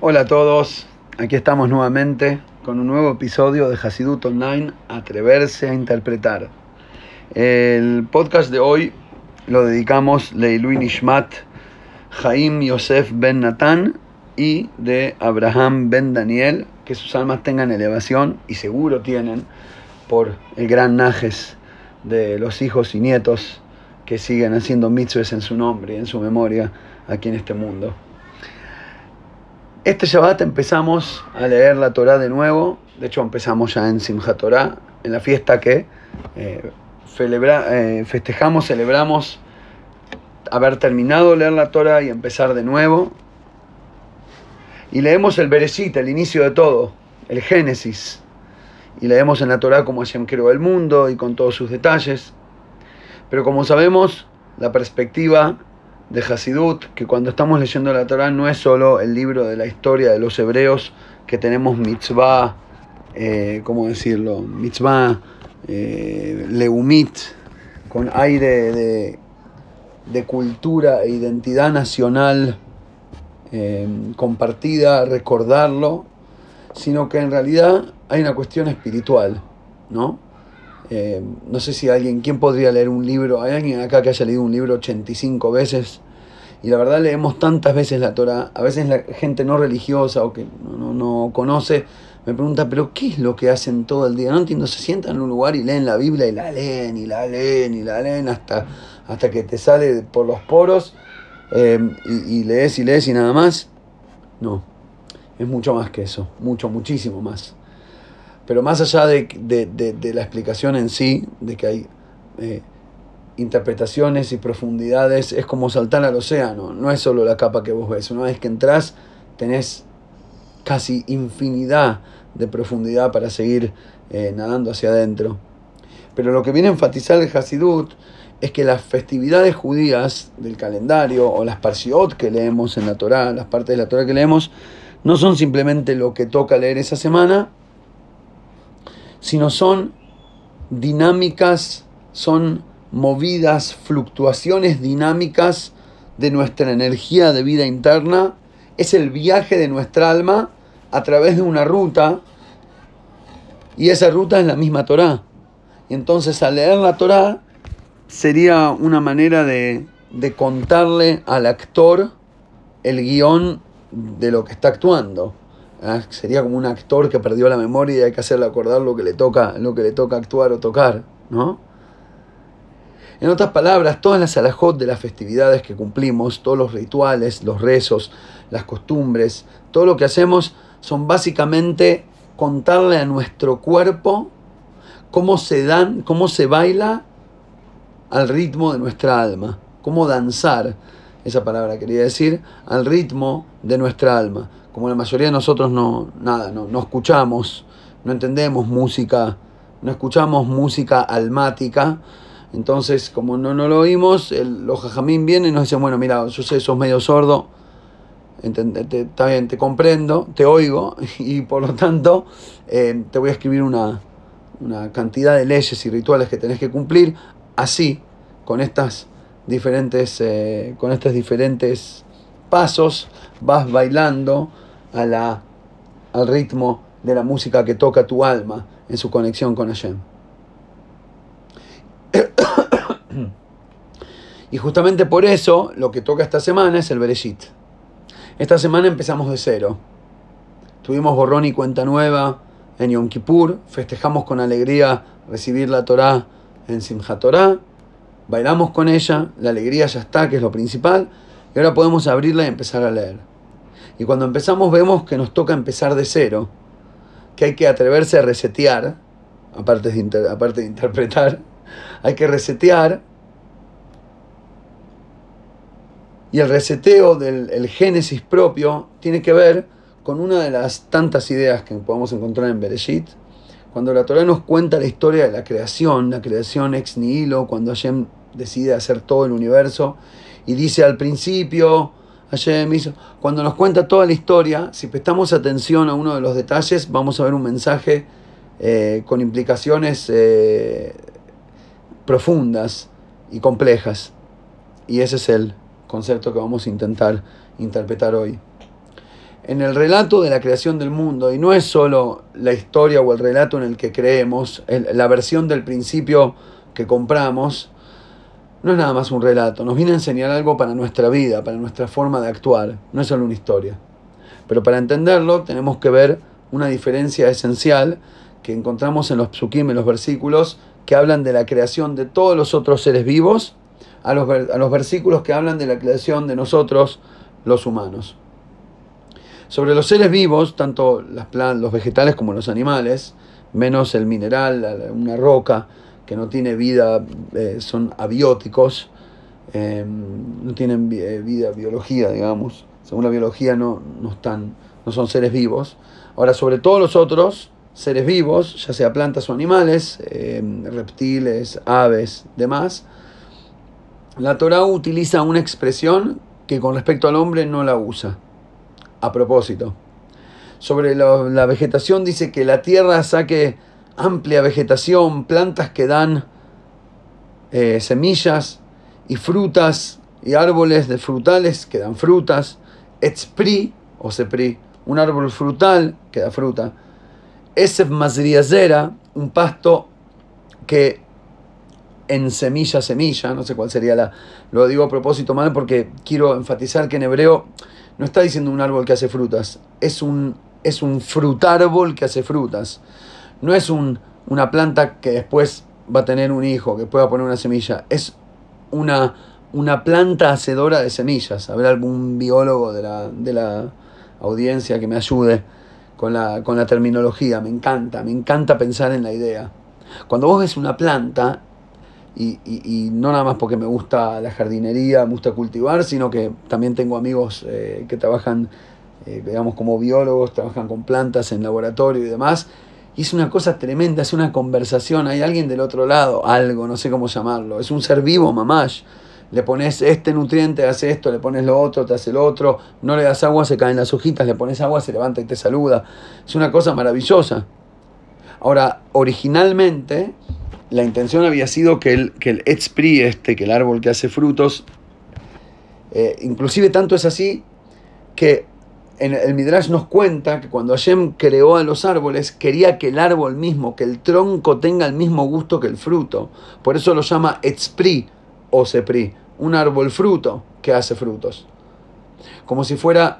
Hola a todos, aquí estamos nuevamente con un nuevo episodio de Hasidut Online, Atreverse a Interpretar. El podcast de hoy lo dedicamos Leilui Nishmat, Jaim Yosef Ben Natán y de Abraham Ben Daniel, que sus almas tengan elevación y seguro tienen por el gran Najes de los hijos y nietos que siguen haciendo mitzvahs en su nombre y en su memoria aquí en este mundo. Este Shabbat empezamos a leer la Torah de nuevo, de hecho empezamos ya en Simchat Torah, en la fiesta que eh, eh, festejamos, celebramos haber terminado leer la Torah y empezar de nuevo. Y leemos el Bereshit, el inicio de todo, el Génesis. Y leemos en la Torah como Hashem creó el mundo y con todos sus detalles. Pero como sabemos, la perspectiva de Hasidut, que cuando estamos leyendo la Torah no es solo el libro de la historia de los hebreos, que tenemos mitzvah, eh, ¿cómo decirlo? Mitzvah eh, leumit, con aire de, de, cultura e identidad nacional eh, compartida, recordarlo, sino que en realidad hay una cuestión espiritual, ¿no? Eh, no sé si alguien, ¿quién podría leer un libro? ¿Hay alguien acá que haya leído un libro 85 veces? Y la verdad leemos tantas veces la Torah, a veces la gente no religiosa o que no, no, conoce me pregunta, pero ¿qué es lo que hacen todo el día? No entiendo, se sientan en un lugar y leen la Biblia y la leen y la leen y la leen hasta, hasta que te sale por los poros eh, y, y lees y lees y nada más. No, es mucho más que eso, mucho, muchísimo más. Pero más allá de, la explicación en sí, de que hay eh, interpretaciones y profundidades, es como saltar al océano, no es solo la capa que vos ves. Una vez que entras, tenés casi infinidad de profundidad para seguir eh, nadando hacia adentro. Pero lo que viene a enfatizar el Hasidut es que las festividades judías del calendario o las parsiot que leemos en la Torah, las partes de la Torah que leemos, no son simplemente lo que toca leer esa semana, sino son dinámicas, son movidas, fluctuaciones dinámicas de nuestra energía de vida interna. Es el viaje de nuestra alma a través de una ruta y esa ruta es la misma Torah. Y entonces al leer la Torah sería una manera de, de contarle al actor el guion de lo que está actuando. ¿ah? sería como un actor que perdió la memoria y hay que hacerle acordar lo que le toca, lo que le toca actuar o tocar, ¿no? En otras palabras, todas las alajot de las festividades que cumplimos, todos los rituales, los rezos, las costumbres, todo lo que hacemos son básicamente contarle a nuestro cuerpo cómo se dan, cómo se baila al ritmo de nuestra alma, cómo danzar, esa palabra quería decir, al ritmo de nuestra alma. Como la mayoría de nosotros no, nada, no, no escuchamos, no entendemos música, no escuchamos música almática, entonces como no, no lo oímos, el, los jajamín vienen y nos dicen, bueno, mira, sé, sos medio sordo, está bien, te comprendo, te oigo y por lo tanto eh, te voy a escribir una, una cantidad de leyes y rituales que tenés que cumplir, así, con estas diferentes, eh, con estos diferentes pasos, vas bailando a la, al ritmo de la música que toca tu alma en su conexión con Hashem. Y justamente por eso lo que toca esta semana es el Bereshit. Esta semana empezamos de cero. Tuvimos borrón y cuenta nueva en Yom Kippur, festejamos con alegría recibir la Torah en Simchat bailamos con ella, la alegría ya está, que es lo principal, y ahora podemos abrirla y empezar a leer. Y cuando empezamos vemos que nos toca empezar de cero, que hay que atreverse a resetear, aparte de, aparte de interpretar, hay que resetear. Y el reseteo del génesis propio tiene que ver con una de las tantas ideas que podemos encontrar en Bereshit, cuando la Torah nos cuenta la historia de la creación, la creación ex nihilo, cuando Hashem decide hacer todo el universo y dice al principio, Hashem hizo. Cuando nos cuenta toda la historia, si prestamos atención a uno de los detalles, vamos a ver un mensaje eh, con implicaciones eh, profundas y complejas. Y ese es el concepto que vamos a intentar interpretar hoy. en el relato de la creación del mundo, y no es solo la historia o el relato en el que creemos, la versión del principio que compramos, no es nada más un relato, nos viene a enseñar algo para nuestra vida, para nuestra forma de actuar, no es solo una historia. Pero para entenderlo tenemos que ver una diferencia esencial que encontramos en los psukim, en los versículos, que hablan de la creación de todos los otros seres vivos, a los, a los versículos que hablan de la creación de nosotros, los humanos. Sobre los seres vivos, tanto las plantas, los vegetales como los animales, menos el mineral, una roca que no tiene vida, eh, son abióticos, eh, no tienen eh, vida, biología, digamos. Según la biología no, no, están, no son seres vivos. Ahora, sobre todos los otros seres vivos, ya sea plantas o animales, reptiles, aves, demás, la Torah utiliza una expresión que con respecto al hombre no la usa a propósito. Sobre la vegetación dice que la tierra saque amplia vegetación, plantas que dan eh, semillas y frutas y árboles de frutales que dan frutas, etspri o sepri, un árbol frutal que da fruta, esef mazriazera, un pasto que en semilla, semilla, no sé cuál sería la, lo digo a propósito mal porque quiero enfatizar que en hebreo no está diciendo un árbol que hace frutas, es un, es un frutárbol que hace frutas. No es un, una planta que después va a tener un hijo, que pueda poner una semilla. Es una, una planta hacedora de semillas. Habrá algún biólogo de la, de la audiencia que me ayude con la, con la terminología. Me encanta, me encanta pensar en la idea. Cuando vos ves una planta, y, no nada más porque me gusta la jardinería, me gusta cultivar, sino que también tengo amigos eh, que trabajan, eh, digamos, como biólogos, trabajan con plantas en laboratorio y demás. Y es una cosa tremenda, es una conversación, hay alguien del otro lado, algo, no sé cómo llamarlo, es un ser vivo, mamás. Le pones este nutriente, hace esto, le pones lo otro, te hace lo otro, no le das agua, se caen las hojitas, le pones agua, se levanta y te saluda. Es una cosa maravillosa. Ahora, originalmente, la intención había sido que el, que el este, que el árbol que hace frutos, eh, inclusive tanto es así que en el Midrash nos cuenta que cuando Hashem creó a los árboles, quería que el árbol mismo, que el tronco tenga el mismo gusto que el fruto. Por eso lo llama Etzpri o Sepri, un árbol fruto que hace frutos. Como si fuera,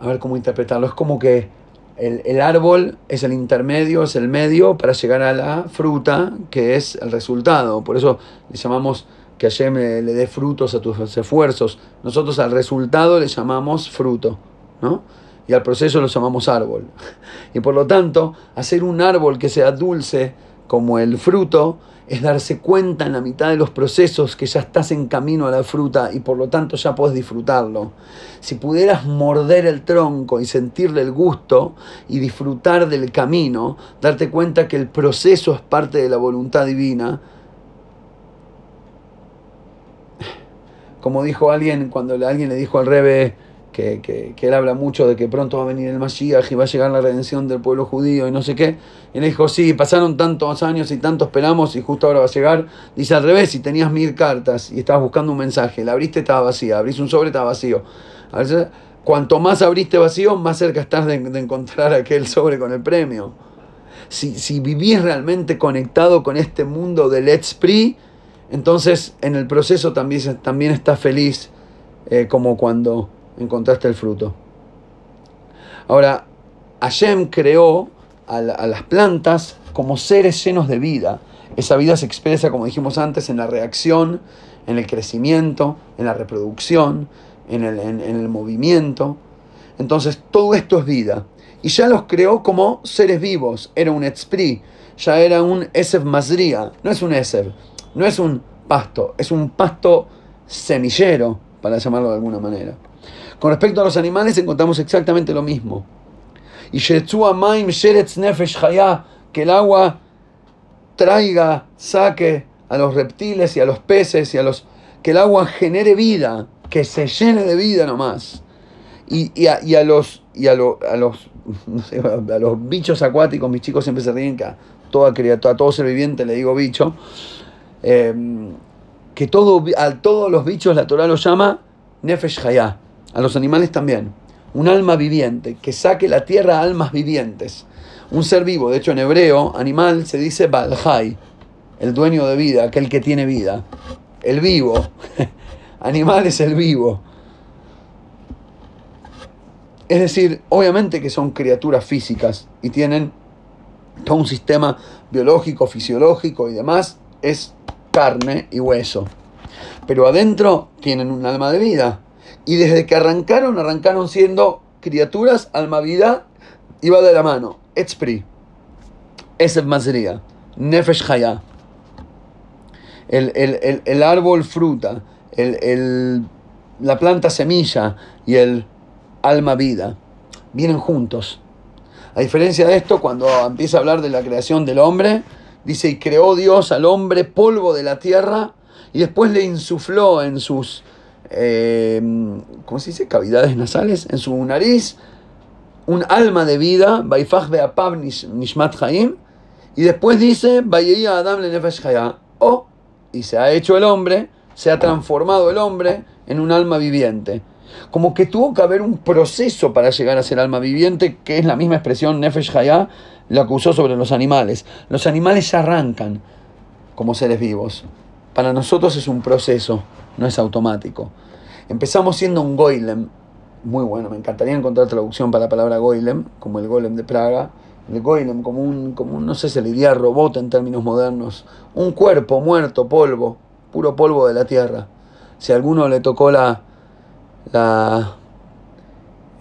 a ver cómo interpretarlo, es como que el, árbol es el intermedio, es el medio para llegar a la fruta, que es el resultado. Por eso le llamamos que Hashem le, le dé frutos a tus esfuerzos. Nosotros al resultado le llamamos fruto, ¿no? Y al proceso lo llamamos árbol. Y por lo tanto, hacer un árbol que sea dulce como el fruto es darse cuenta en la mitad de los procesos que ya estás en camino a la fruta y por lo tanto ya puedes disfrutarlo. Si pudieras morder el tronco y sentirle el gusto y disfrutar del camino, darte cuenta que el proceso es parte de la voluntad divina, como dijo alguien cuando alguien le dijo al rebe que, que, él habla mucho de que pronto va a venir el Mashiach y va a llegar la redención del pueblo judío y no sé qué. Y le dijo, sí, pasaron tantos años y tanto esperamos y justo ahora va a llegar. Dice al revés, si tenías mil cartas y estabas buscando un mensaje, la abriste estaba vacía, abrís un sobre estaba vacío. A veces, cuanto más abriste vacío, más cerca estás de, encontrar aquel sobre con el premio. Si, si vivís realmente conectado con este mundo del Let's Pre, entonces en el proceso también, también estás feliz eh, como cuando encontraste el fruto. Ahora, Hashem creó a, las plantas como seres llenos de vida. Esa vida se expresa, como dijimos antes, en la reacción, en el crecimiento, en la reproducción, en el, movimiento. Entonces, todo esto es vida. Y ya los creó como seres vivos. Era un Etzpri, ya era un Esev Mazria. No es un Esev, no es un pasto, es un pasto semillero, para llamarlo de alguna manera. Con respecto a los animales encontramos exactamente lo mismo. Y Nefesh que el agua traiga, saque a los reptiles y a los peces y a los... que el agua genere vida, que se llene de vida nomás. Y, y, a, los y a, los a los bichos acuáticos, mis chicos siempre se ríen que a toda criatura, a todo ser viviente le digo bicho, em, que todo, a todos los bichos la Torah los llama Nefesh Hayah, a los animales también. un alma viviente, que saque la tierra a almas vivientes. Un ser vivo, de hecho en hebreo, animal se dice Balhai, el dueño de vida, aquel que tiene vida. El vivo. animal es el vivo. Es decir, obviamente que son criaturas físicas y tienen todo un sistema biológico, fisiológico y demás, es carne y hueso. Pero adentro tienen un alma de vida. Y desde que arrancaron, arrancaron siendo criaturas, alma vida, iba de la mano. Etzpri, Esef Mazería, Nefesh Haya. El, el, árbol fruta, el, la planta semilla y el alma vida vienen juntos. A diferencia de esto, cuando empieza a hablar de la creación del hombre, dice, y creó Dios al hombre polvo de la tierra y después le insufló en sus, eh, ¿cómo se dice?, cavidades nasales, en su nariz, un alma de vida, Baifach Beapav Nishmat Chaim, y después dice, Adam le Nefesh o, y se ha hecho el hombre, se ha transformado el hombre en un alma viviente. Como que tuvo que haber un proceso para llegar a ser alma viviente, que es la misma expresión Nefesh Hayah, la que usó sobre los animales. Los animales arrancan como seres vivos. Para nosotros es un proceso, no es automático. Empezamos siendo un goylem, muy bueno, me encantaría encontrar traducción para la palabra goylem, como el golem de Praga. El goylem como un, como no sé, se le diría robot en términos modernos. Un cuerpo muerto, polvo, puro polvo de la tierra. Si a alguno le tocó la, la,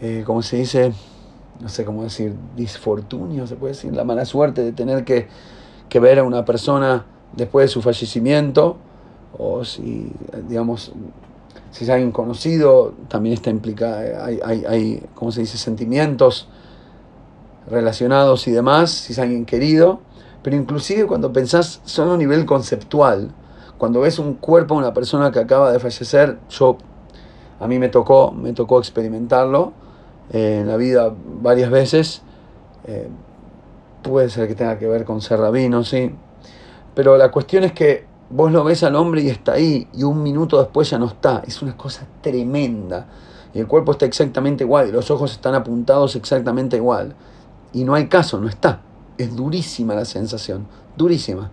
eh, ¿cómo se dice? No sé cómo decir, disfortunio, se puede decir, la mala suerte de tener que, ver a una persona después de su fallecimiento, o si, digamos, si es alguien conocido, también está implicada, hay, hay, hay, ¿cómo se dice?, sentimientos relacionados y demás, si es alguien querido, pero inclusive cuando pensás solo a nivel conceptual, cuando ves un cuerpo de una persona que acaba de fallecer, yo a mí me tocó, me tocó experimentarlo eh, en la vida varias veces. Eh, puede ser que tenga que ver con ser rabino, sí. Pero la cuestión es que vos lo ves al hombre y está ahí, y un minuto después ya no está. Es una cosa tremenda. Y el cuerpo está exactamente igual, y los ojos están apuntados exactamente igual. Y no hay caso, no está. Es durísima la sensación, durísima.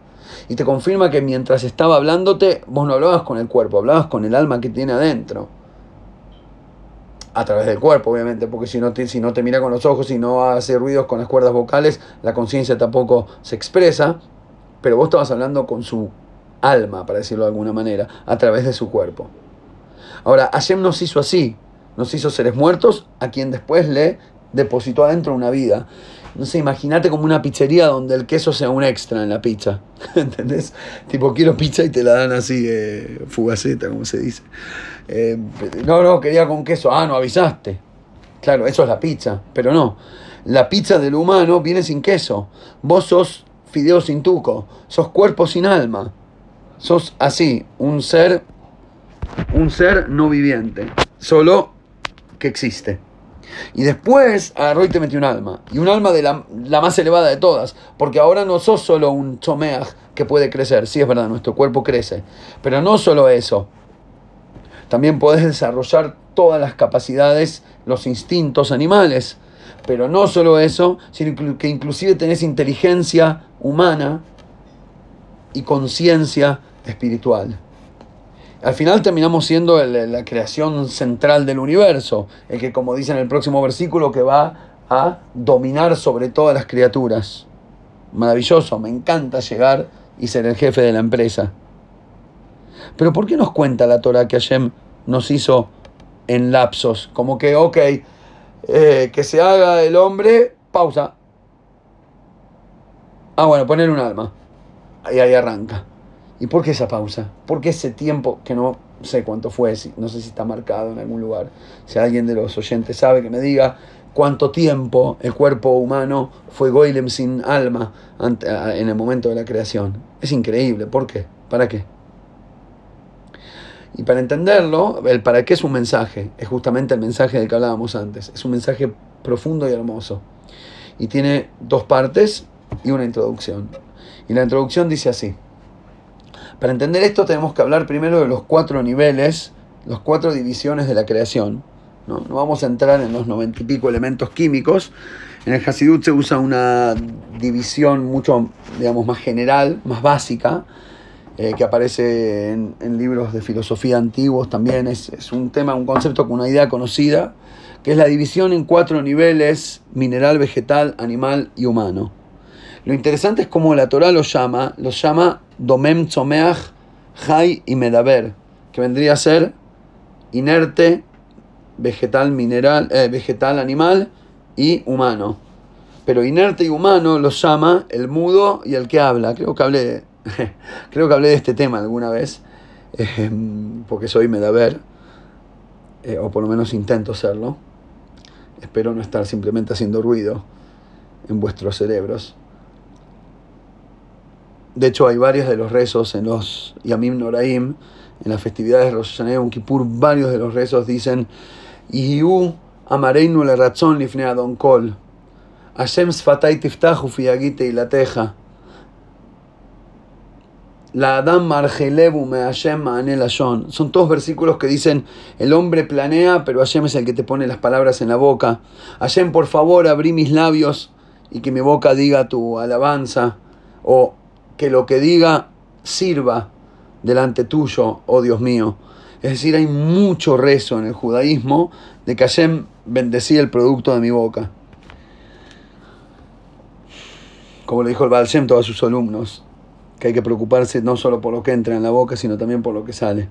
Y te confirma que mientras estaba hablándote, vos no hablabas con el cuerpo, hablabas con el alma que tiene adentro a través del cuerpo, obviamente, porque si no, te, si no te mira con los ojos y no hace ruidos con las cuerdas vocales, la conciencia tampoco se expresa, pero vos estabas hablando con su alma, para decirlo de alguna manera, a través de su cuerpo. Ahora, Hashem nos hizo así, nos hizo seres muertos a quien después le depositó adentro una vida. No sé, imagínate como una pizzería donde el queso sea un extra en la pizza. ¿Entendés? Tipo, quiero pizza y te la dan así, eh, fugaceta, como se dice. Eh, no, no, quería con queso. Ah, no avisaste. Claro, eso es la pizza, pero no. La pizza del humano viene sin queso. Vos sos fideo sin tuco, sos cuerpo sin alma. Sos así, un ser, un ser no viviente, solo que existe. Y después agarró y te metió un alma. Y un alma de la, más elevada de todas. Porque ahora no sos solo un chomeaj que puede crecer. Sí, es verdad, nuestro cuerpo crece. Pero no solo eso. También podés desarrollar todas las capacidades, los instintos animales. Pero no solo eso, sino que inclusive tenés inteligencia humana y conciencia espiritual. Al final terminamos siendo la creación central del universo, el que como dice en el próximo versículo que va a dominar sobre todas las criaturas. Maravilloso, me encanta llegar y ser el jefe de la empresa. Pero ¿por qué nos cuenta la Torah que Hashem nos hizo en lapsos? Como que, ok, eh, que se haga el hombre, pausa. Ah, bueno, poner un alma. Y ahí arranca. ¿Y por qué esa pausa? ¿Por qué ese tiempo que no sé cuánto fue? No sé si está marcado en algún lugar. Si alguien de los oyentes sabe, que me diga cuánto tiempo el cuerpo humano fue Goylem sin alma en el momento de la creación. Es increíble. ¿Por qué? ¿Para qué? Y para entenderlo, el para qué es un mensaje. Es justamente el mensaje del que hablábamos antes. Es un mensaje profundo y hermoso. Y tiene dos partes y una introducción. Y la introducción dice así. Para entender esto tenemos que hablar primero de los cuatro niveles, las cuatro divisiones de la creación, No, vamos a entrar en los noventa y pico elementos químicos. En el Hasidut se usa una división mucho, digamos, más general, más básica, eh, que aparece en, libros de filosofía antiguos también. Es, es, un tema, un concepto con una idea conocida, que es la división en cuatro niveles, mineral, vegetal, animal y humano. Lo interesante es cómo la Torah los llama, los llama Domem Tzomeach, Hay y Medaber, que vendría a ser inerte, vegetal, mineral, eh, vegetal, animal y humano. Pero inerte y humano los llama el mudo y el que habla. Creo que hablé, creo que hablé de este tema alguna vez, eh, porque soy medaver, eh, o por lo menos intento serlo. Espero no estar simplemente haciendo ruido en vuestros cerebros. De hecho, hay varios de los rezos en los Yamim Noraim, en las festividades de Rosh Hashanah y Kippur, varios de los rezos dicen Yihu amareinu le razón lifne adon kol. Hashem sfatay tiftahu fiagite y la Adam margelebu me Hashem lashon. Son todos versículos que dicen el hombre planea, pero Hashem es el que te pone las palabras en la boca. Hashem, por favor, abrí mis labios y que mi boca diga tu alabanza. O que lo que diga sirva delante tuyo, oh Dios mío. Es decir, hay mucho rezo en el judaísmo de que Hashem bendecía el producto de mi boca. Como le dijo el Baal Shem a sus alumnos, que hay que preocuparse no solo por lo que entra en la boca, sino también por lo que sale.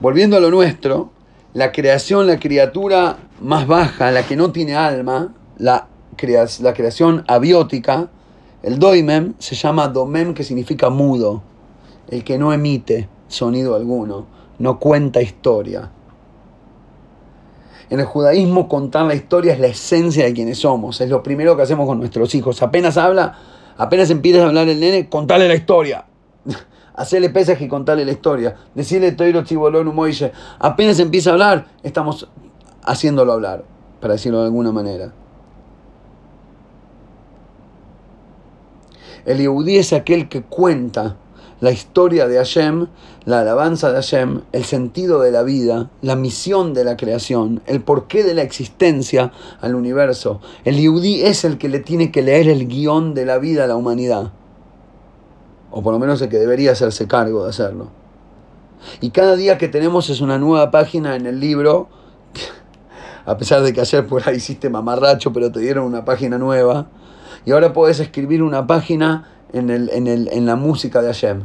Volviendo a lo nuestro, la creación, la criatura más baja, la que no tiene alma, la, la creación abiótica, el doimem se llama domem, que significa mudo, el que no emite sonido alguno, no cuenta historia. En el judaísmo contar la historia es la esencia de quienes somos, es lo primero que hacemos con nuestros hijos. Apenas habla, apenas empiezas a hablar el nene, contale la historia. Hacerle pesas y contarle la historia. Decirle Toiro Chibolón Moise, apenas empieza a hablar, estamos haciéndolo hablar, para decirlo de alguna manera. El Yehudí es aquel que cuenta la historia de Hashem, la alabanza de Hashem, el sentido de la vida, la misión de la creación, el porqué de la existencia al universo. El Yehudí es el que le tiene que leer el guion de la vida a la humanidad. O por lo menos el que debería hacerse cargo de hacerlo. Y cada día que tenemos es una nueva página en el libro. A pesar de que ayer por ahí hiciste mamarracho, pero te dieron una página nueva y ahora puedes escribir una página en, el, en, el, en la música de Hashem.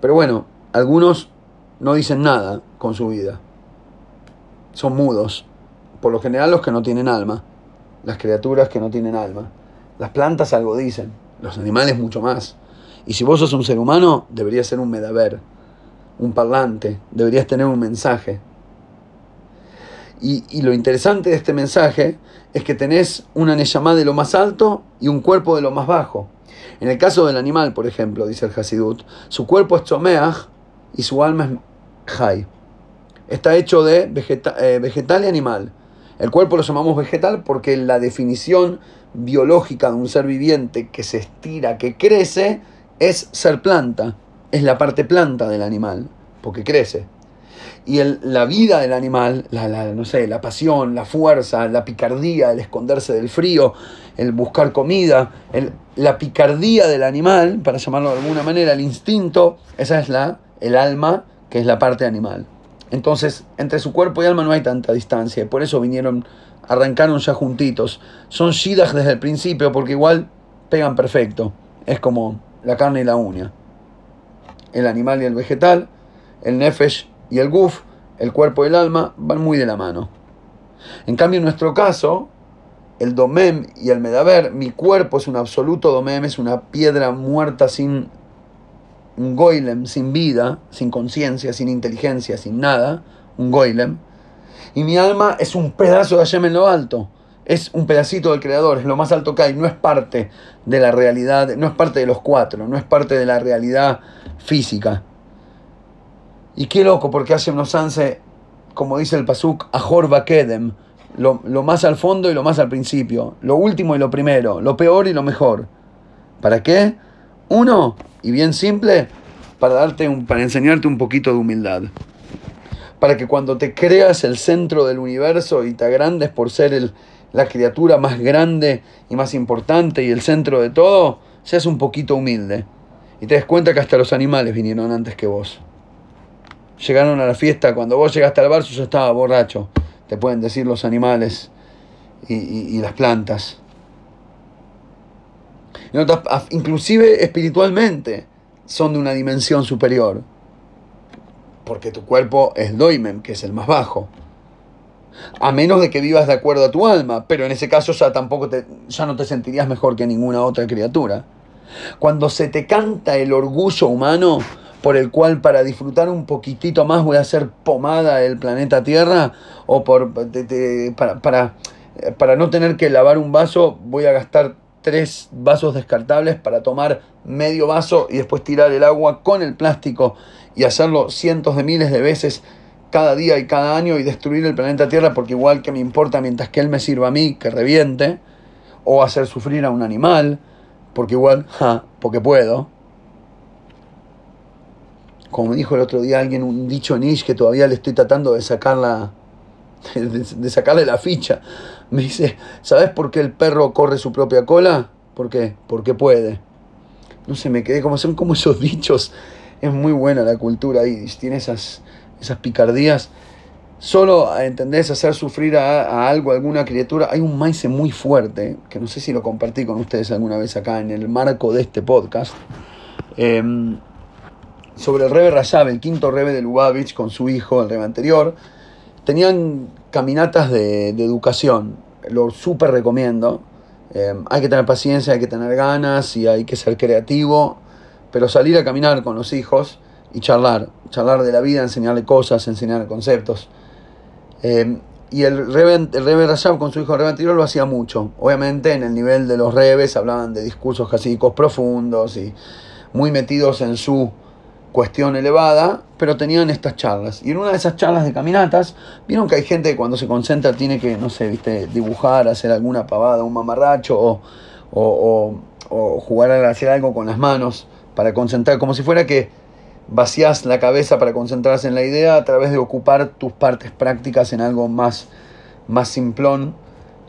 Pero bueno, algunos no dicen nada con su vida. Son mudos. Por lo general los que no tienen alma. Las criaturas que no tienen alma. Las plantas algo dicen. Los animales mucho más. Y si vos sos un ser humano, deberías ser un medaver. Un parlante. Deberías tener un mensaje. Y, lo interesante de este mensaje es que tenés una Neyamá de lo más alto y un cuerpo de lo más bajo. En el caso del animal, por ejemplo, dice el Hasidut, su cuerpo es Tzomeach y su alma es Jai. Está hecho de eh, vegetal y animal. El cuerpo lo llamamos vegetal porque la definición biológica de un ser viviente que se estira, que crece, es ser planta. Es la parte planta del animal, porque crece y el, la vida del animal, la, no sé, la pasión, la fuerza, la picardía, el esconderse del frío, el buscar comida, el, la picardía del animal, para llamarlo de alguna manera, el instinto, esa es la, el alma, que es la parte animal. Entonces, entre su cuerpo y alma no hay tanta distancia, por eso vinieron, arrancaron ya juntitos. Son shidas desde el principio, porque igual pegan perfecto. Es como la carne y la uña. El animal y el vegetal, el nefesh y el guf, el cuerpo y el alma, van muy de la mano. En cambio, en nuestro caso, el domem y el medaber, mi cuerpo es un absoluto domem, es una piedra muerta sin un goilem, sin vida, sin conciencia, sin inteligencia, sin nada, un goilem. Y mi alma es un pedazo de Hashem en lo alto. Es un pedacito del Creador, es lo más alto que hay, no es parte de la realidad, no es parte de los cuatro, no es parte de la realidad física. Y qué loco, porque hace unos anse, como dice el Pasuk, Ahor Kedem, lo, lo más al fondo y lo más al principio, lo último y lo primero, lo peor y lo mejor. ¿Para qué? Uno, y bien simple, para, darte un, para enseñarte un poquito de humildad. para que cuando te creas el centro del universo y te agrandes por ser el, la criatura más grande y más importante y el centro de todo, seas un poquito humilde. Y te des cuenta que hasta los animales vinieron antes que vos. Llegaron a la fiesta, cuando vos llegaste al bar, yo estaba borracho. Te pueden decir los animales y, y las plantas. Inclusive espiritualmente son de una dimensión superior. Porque tu cuerpo es doimen, que es el más bajo. A menos de que vivas de acuerdo a tu alma, pero en ese caso ya tampoco te, ya no te sentirías mejor que ninguna otra criatura. Cuando se te canta el orgullo humano por el cual para disfrutar un poquitito más voy a hacer pomada del planeta Tierra o por, para, para, para no tener que lavar un vaso voy a gastar tres vasos descartables para tomar medio vaso y después tirar el agua con el plástico y hacerlo cientos de miles de veces cada día y cada año y destruir el planeta Tierra porque igual que me importa mientras que él me sirva a mí, que reviente, o hacer sufrir a un animal, porque igual, ja, porque puedo. Como dijo el otro día alguien, un dicho niche que todavía le estoy tratando de sacarla, de, sacarle la ficha. Me dice, ¿sabes por qué el perro corre su propia cola? ¿Por qué? Porque puede. No sé, me quedé como son como esos dichos. Es muy buena la cultura ahí, tiene esas, esas picardías. Solo, ¿entendés? Hacer sufrir a, algo, a alguna criatura. Hay un maíz muy fuerte, que no sé si lo compartí con ustedes alguna vez acá en el marco de este podcast, em, sobre el Rebe Rayab, el quinto Rebe de Lubavitch, con su hijo, el Rebe anterior. Tenían caminatas de, educación, lo súper recomiendo. Em, hay que tener paciencia, hay que tener ganas y hay que ser creativo, pero salir a caminar con los hijos y charlar, charlar de la vida, enseñarle cosas, enseñarle conceptos. Eh, y el Rebe, el Rebe Rashab con su hijo Rebe anterior lo hacía mucho. Obviamente en el nivel de los Rebes hablaban de discursos jasídicos profundos y muy metidos en su cuestión elevada, pero tenían estas charlas. Y en una de esas charlas de caminatas, vieron que hay gente que cuando se concentra tiene que, no sé, viste, dibujar, hacer alguna pavada, un mamarracho o, o, o jugar a hacer algo con las manos para concentrar, como si fuera que vacías la cabeza para concentrarse en la idea a través de ocupar tus partes prácticas en algo más, más simplón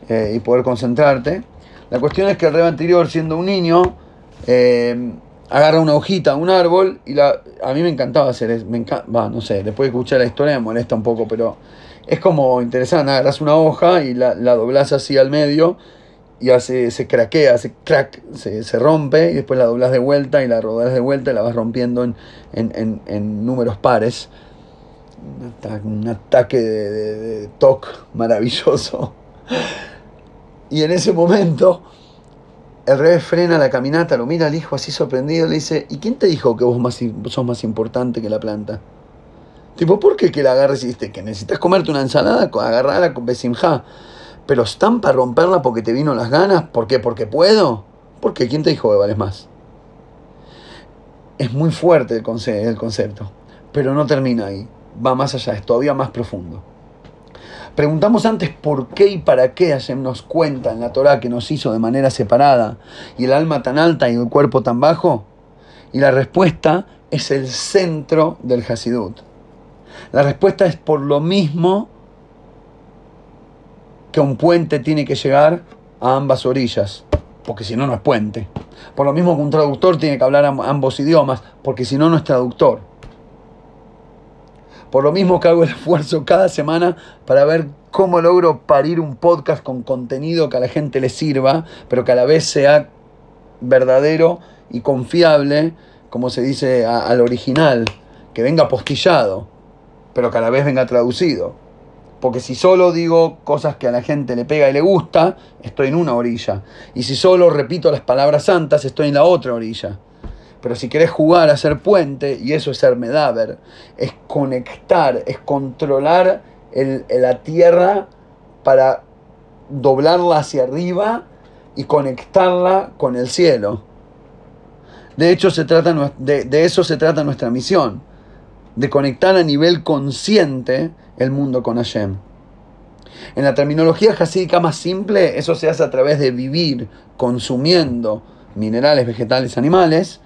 eh, y poder concentrarte. La cuestión es que el rey anterior, siendo un niño, eh, agarra una hojita, un árbol, y la, a mí me encantaba hacer me no sé, después de escuchar la historia me molesta un poco, pero es como interesante, agarras una hoja y la, la doblas así al medio y hace, se craquea, se crack, se, se, rompe y después la doblas de vuelta y la rodas de vuelta y la vas rompiendo en, en, en, números pares. Un ataque de, de, toque maravilloso. Y en ese momento el rey frena la caminata, lo mira al hijo así sorprendido, le dice, ¿y quién te dijo que vos más, sos más importante que la planta? Tipo, ¿por qué que la agarres y que necesitas comerte una ensalada? Agarrala con besimja pero están para romperla porque te vino las ganas. ¿Por qué? ¿Porque puedo? ¿Por qué? ¿Quién te dijo que vales más? Es muy fuerte el, concepto, pero no termina ahí. Va más allá, es todavía más profundo. Preguntamos antes por qué y para qué Hashem cuenta en la Torah que nos hizo de manera separada y el alma tan alta y el cuerpo tan bajo. Y la respuesta es el centro del Hasidut. La respuesta es por lo mismo que un puente tiene que llegar a ambas orillas, porque si no, no es puente. Por lo mismo que un traductor tiene que hablar ambos idiomas, porque si no, no es traductor. Por lo mismo que hago el esfuerzo cada semana para ver cómo logro parir un podcast con contenido que a la gente le sirva, pero que a la vez sea verdadero y confiable, como se dice al original, que venga postillado, pero que a la vez venga traducido. Porque si solo digo cosas que a la gente le pega y le gusta, estoy en una orilla. Y si solo repito las palabras santas, estoy en la otra orilla. Pero si querés jugar a ser puente, y eso es ser medaver, es conectar, es controlar la tierra para doblarla hacia arriba y conectarla con el cielo. De hecho, se trata, de, de eso se trata nuestra misión, de conectar a nivel consciente el mundo con Hashem. En la terminología jasídica más simple, eso se hace a través de vivir consumiendo minerales, vegetales, animales,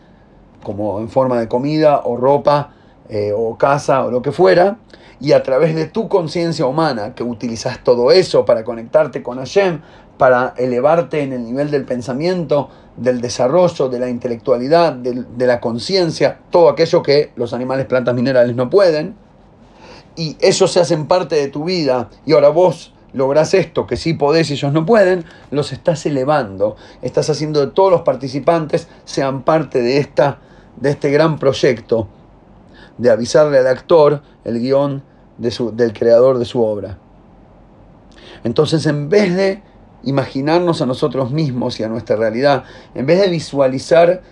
como en forma de comida o ropa eh, o casa o lo que fuera, y a través de tu conciencia humana, que utilizas todo eso para conectarte con Hashem, para elevarte en el nivel del pensamiento, del desarrollo, de la intelectualidad, de, la conciencia, todo aquello que los animales, plantas, minerales no pueden, y eso se hacen parte de tu vida, y ahora vos lográs esto que sí podés y ellos no pueden, los estás elevando, estás haciendo que todos los participantes sean parte de, esta, de este gran proyecto de avisarle al actor el guion de su, del creador de su obra. Entonces, en vez de imaginarnos a nosotros mismos y a nuestra realidad, en vez de visualizar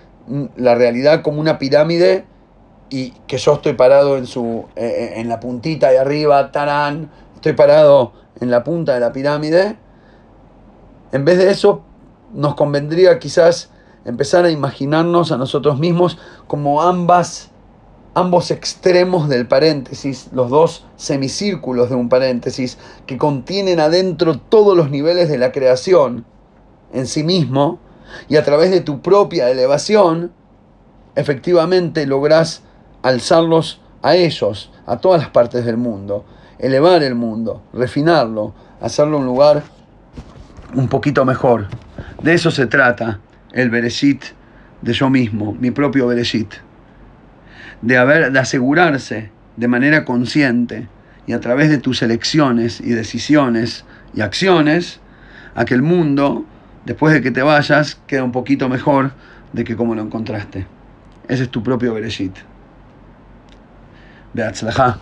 la realidad como una pirámide y que yo estoy parado en, su, eh, eh, en la puntita de arriba, tarán, estoy parado en la punta de la pirámide, en vez de eso nos convendría quizás empezar a imaginarnos a nosotros mismos como ambas ambos extremos del paréntesis, los dos semicírculos de un paréntesis, que contienen adentro todos los niveles de la creación en sí mismo, y a través de tu propia elevación, efectivamente lográs alzarlos a ellos, a todas las partes del mundo, elevar el mundo, refinarlo, hacerlo un lugar un poquito mejor. De eso se trata el Bereshit de yo mismo, mi propio Bereshit de, haber, de asegurarse de manera consciente y a través de tus elecciones y decisiones y acciones, a que el mundo, después de que te vayas, queda un poquito mejor de que como lo encontraste. Ese es tu propio Bereshit. Beatzlajá.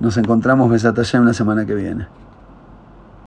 Nos encontramos Besat la semana que viene.